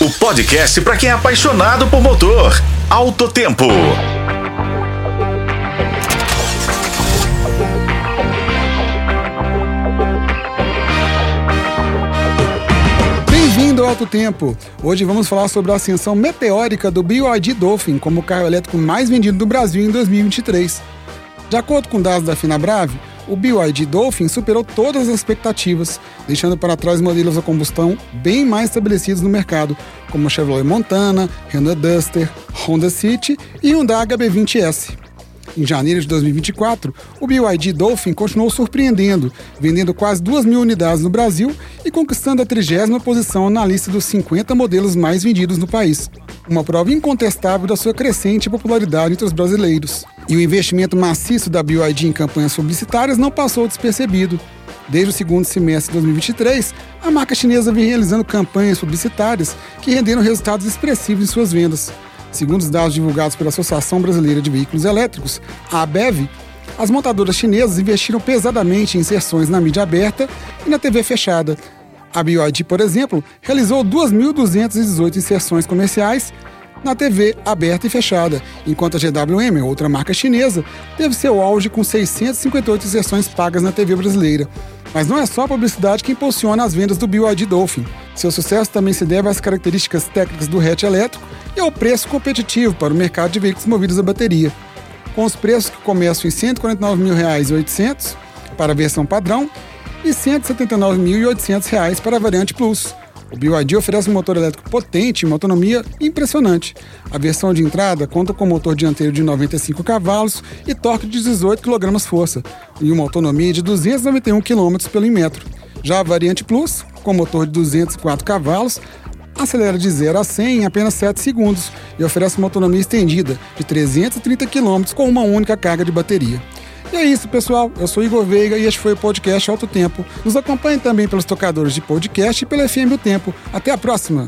o podcast para quem é apaixonado por motor. Alto Tempo. Bem-vindo ao Alto Tempo. Hoje vamos falar sobre a ascensão meteórica do BYD Dolphin como carro elétrico mais vendido do Brasil em 2023. De acordo com dados da Finabrave, o BYD Dolphin superou todas as expectativas, deixando para trás modelos a combustão bem mais estabelecidos no mercado, como o Chevrolet Montana, Renault Duster, Honda City e Hyundai HB20S. Em janeiro de 2024, o BYD Dolphin continuou surpreendendo, vendendo quase 2 mil unidades no Brasil e conquistando a trigésima posição na lista dos 50 modelos mais vendidos no país. Uma prova incontestável da sua crescente popularidade entre os brasileiros. E o investimento maciço da BYD em campanhas publicitárias não passou despercebido. Desde o segundo semestre de 2023, a marca chinesa vem realizando campanhas publicitárias que renderam resultados expressivos em suas vendas. Segundo os dados divulgados pela Associação Brasileira de Veículos Elétricos, a ABEV, as montadoras chinesas investiram pesadamente em inserções na mídia aberta e na TV fechada. A BYD, por exemplo, realizou 2.218 inserções comerciais na TV aberta e fechada, enquanto a GWM, outra marca chinesa, teve seu auge com 658 inserções pagas na TV brasileira. Mas não é só a publicidade que impulsiona as vendas do BYD Dolphin. Seu sucesso também se deve às características técnicas do hatch elétrico e ao preço competitivo para o mercado de veículos movidos a bateria. Com os preços que começam em R$ 149.800 para a versão padrão e R$ 179.800 para a variante Plus. O BYD oferece um motor elétrico potente e uma autonomia impressionante. A versão de entrada conta com motor dianteiro de 95 cavalos e torque de 18 kgf e uma autonomia de 291 km pelo metro. Já a variante Plus, com motor de 204 cavalos, acelera de 0 a 100 em apenas 7 segundos e oferece uma autonomia estendida de 330 km com uma única carga de bateria. E é isso, pessoal. Eu sou Igor Veiga e este foi o podcast Alto Tempo. Nos acompanhe também pelos tocadores de podcast e pela FM O Tempo. Até a próxima!